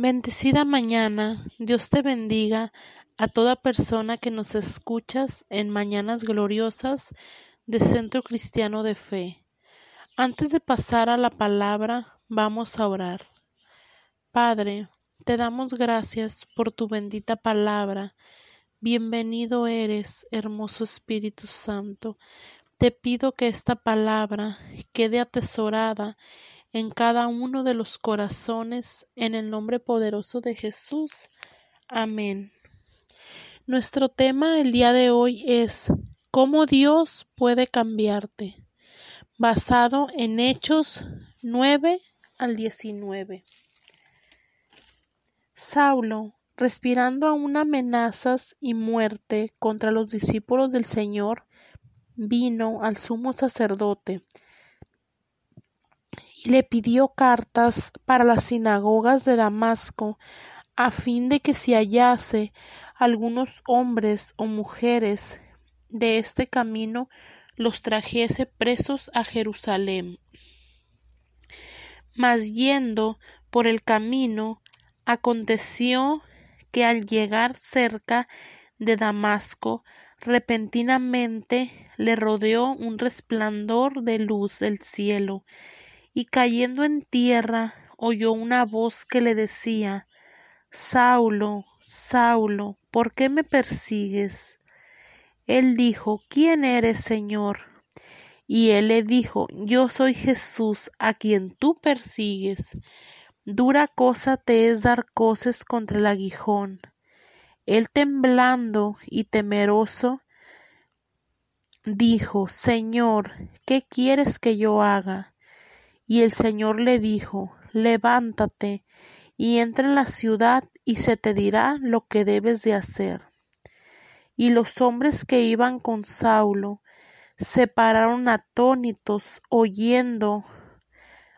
Bendecida mañana, Dios te bendiga a toda persona que nos escuchas en Mañanas Gloriosas de Centro Cristiano de Fe. Antes de pasar a la palabra, vamos a orar. Padre, te damos gracias por tu bendita palabra. Bienvenido eres, hermoso Espíritu Santo. Te pido que esta palabra quede atesorada en cada uno de los corazones, en el nombre poderoso de Jesús. Amén. Nuestro tema el día de hoy es ¿Cómo Dios puede cambiarte? basado en Hechos 9 al 19. Saulo, respirando aún amenazas y muerte contra los discípulos del Señor, vino al sumo sacerdote y le pidió cartas para las sinagogas de Damasco, a fin de que si hallase algunos hombres o mujeres de este camino, los trajese presos a Jerusalén. Mas yendo por el camino, aconteció que al llegar cerca de Damasco, repentinamente le rodeó un resplandor de luz del cielo, y cayendo en tierra oyó una voz que le decía Saulo, Saulo, ¿por qué me persigues? Él dijo ¿Quién eres, Señor? Y él le dijo Yo soy Jesús, a quien tú persigues. Dura cosa te es dar coces contra el aguijón. Él temblando y temeroso dijo Señor, ¿qué quieres que yo haga? Y el Señor le dijo, levántate y entra en la ciudad y se te dirá lo que debes de hacer. Y los hombres que iban con Saulo se pararon atónitos oyendo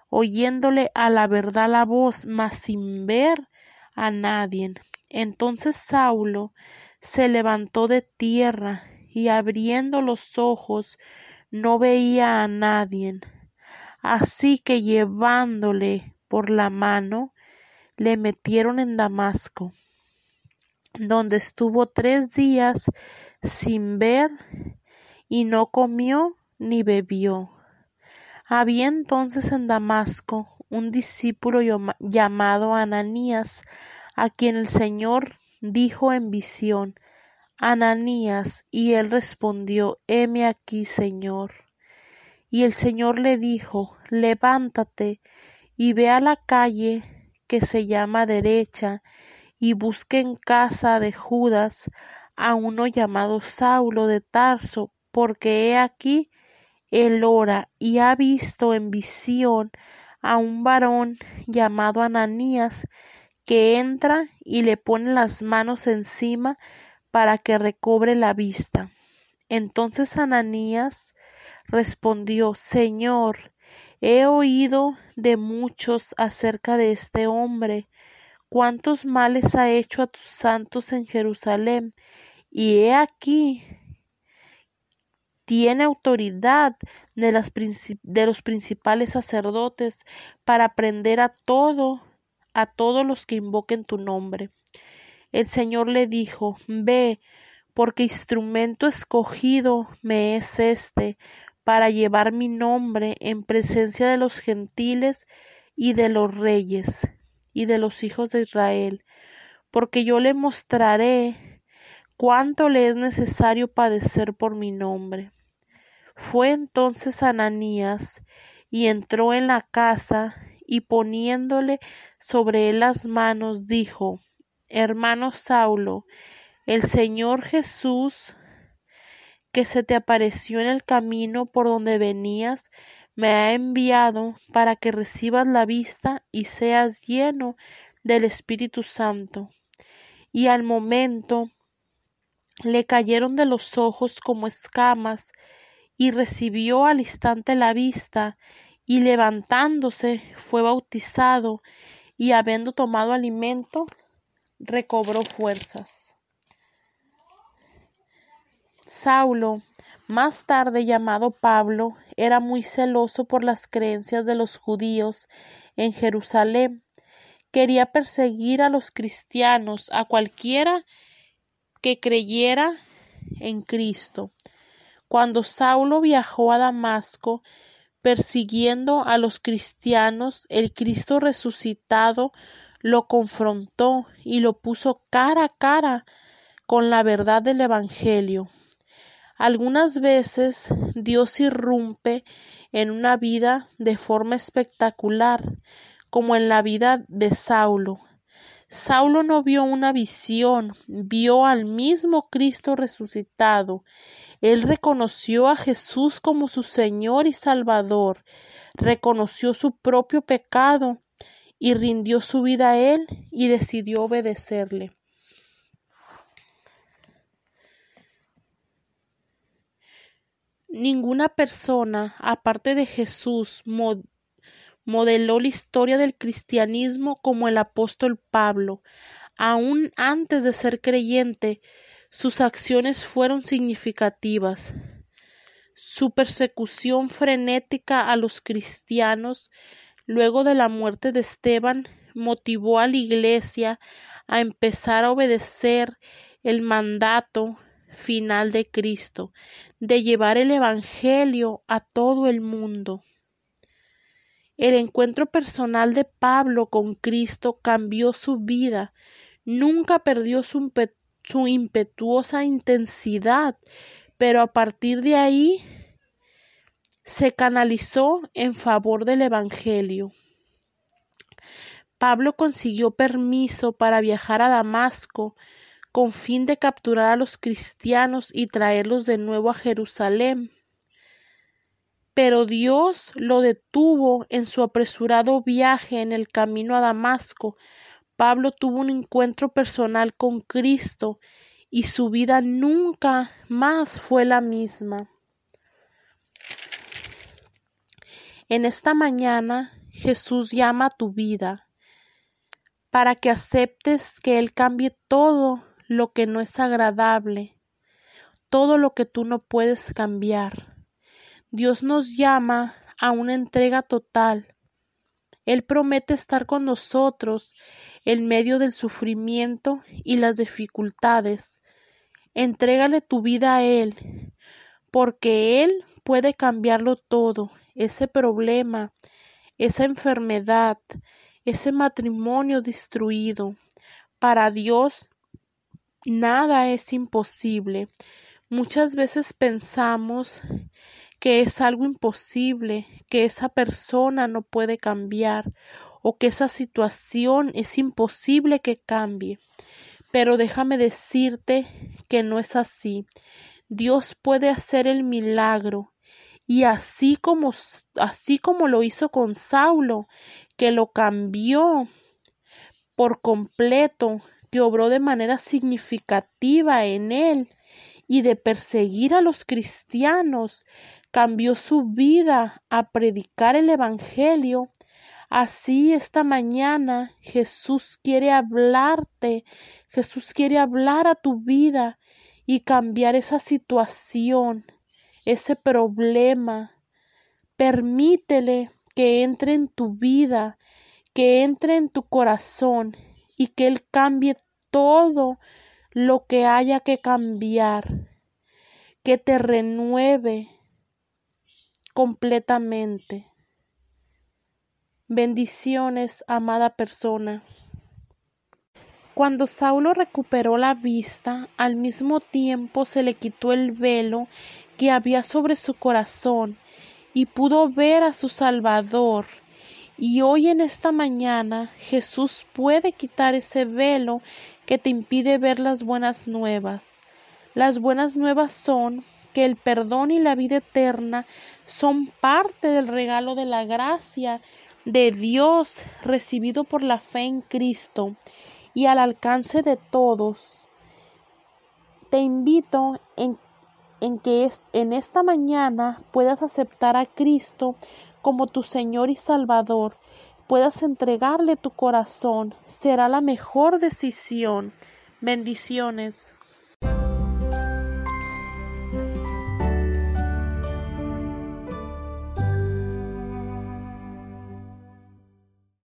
oyéndole a la verdad la voz, mas sin ver a nadie. Entonces Saulo se levantó de tierra y abriendo los ojos no veía a nadie Así que llevándole por la mano, le metieron en Damasco, donde estuvo tres días sin ver y no comió ni bebió. Había entonces en Damasco un discípulo llamado Ananías, a quien el Señor dijo en visión, Ananías, y él respondió, heme aquí, Señor. Y el Señor le dijo, levántate y ve a la calle que se llama derecha, y busque en casa de Judas a uno llamado Saulo de Tarso, porque he aquí él ora y ha visto en visión a un varón llamado Ananías que entra y le pone las manos encima para que recobre la vista. Entonces Ananías respondió Señor, he oído de muchos acerca de este hombre, cuántos males ha hecho a tus santos en Jerusalén, y he aquí tiene autoridad de, los principales sacerdotes para prender a todo, a todos los que invoquen tu nombre. El Señor le dijo, Ve, porque instrumento escogido me es este para llevar mi nombre en presencia de los gentiles y de los reyes y de los hijos de Israel, porque yo le mostraré cuánto le es necesario padecer por mi nombre. Fue entonces Ananías y entró en la casa y poniéndole sobre él las manos dijo Hermano Saulo, el Señor Jesús que se te apareció en el camino por donde venías, me ha enviado para que recibas la vista y seas lleno del Espíritu Santo. Y al momento le cayeron de los ojos como escamas, y recibió al instante la vista, y levantándose fue bautizado, y habiendo tomado alimento, recobró fuerzas. Saulo, más tarde llamado Pablo, era muy celoso por las creencias de los judíos en Jerusalén, quería perseguir a los cristianos, a cualquiera que creyera en Cristo. Cuando Saulo viajó a Damasco persiguiendo a los cristianos, el Cristo resucitado lo confrontó y lo puso cara a cara con la verdad del Evangelio. Algunas veces Dios irrumpe en una vida de forma espectacular, como en la vida de Saulo. Saulo no vio una visión, vio al mismo Cristo resucitado. Él reconoció a Jesús como su Señor y Salvador, reconoció su propio pecado y rindió su vida a Él y decidió obedecerle. Ninguna persona, aparte de Jesús, modeló la historia del cristianismo como el apóstol Pablo. Aún antes de ser creyente, sus acciones fueron significativas. Su persecución frenética a los cristianos luego de la muerte de Esteban motivó a la Iglesia a empezar a obedecer el mandato final de Cristo, de llevar el Evangelio a todo el mundo. El encuentro personal de Pablo con Cristo cambió su vida, nunca perdió su, impetuosa intensidad, pero a partir de ahí se canalizó en favor del Evangelio. Pablo consiguió permiso para viajar a Damasco con fin de capturar a los cristianos y traerlos de nuevo a Jerusalén. Pero Dios lo detuvo en su apresurado viaje en el camino a Damasco. Pablo tuvo un encuentro personal con Cristo y su vida nunca más fue la misma. En esta mañana Jesús llama a tu vida para que aceptes que Él cambie todo lo que no es agradable, todo lo que tú no puedes cambiar. Dios nos llama a una entrega total. Él promete estar con nosotros en medio del sufrimiento y las dificultades. Entrégale tu vida a Él, porque Él puede cambiarlo todo, ese problema, esa enfermedad, ese matrimonio destruido. Para Dios nada es imposible. Muchas veces pensamos que es algo imposible, que esa persona no puede cambiar o que esa situación es imposible que cambie. Pero déjame decirte que no es así. Dios puede hacer el milagro y así como así como lo hizo con Saulo, que lo cambió por completo, que obró de manera significativa en él y de perseguir a los cristianos, cambió su vida a predicar el Evangelio. Así esta mañana Jesús quiere hablarte, Jesús quiere hablar a tu vida y cambiar esa situación, ese problema. Permítele que entre en tu vida, que entre en tu corazón y que Él cambie todo lo que haya que cambiar, que te renueve completamente. Bendiciones, amada persona. Cuando Saulo recuperó la vista, al mismo tiempo se le quitó el velo que había sobre su corazón y pudo ver a su Salvador y hoy en esta mañana Jesús puede quitar ese velo que te impide ver las buenas nuevas. Las buenas nuevas son que el perdón y la vida eterna son parte del regalo de la gracia de Dios recibido por la fe en Cristo y al alcance de todos. Te invito en, que en esta mañana puedas aceptar a Cristo como tu Señor y Salvador, puedas entregarle tu corazón, será la mejor decisión. Bendiciones.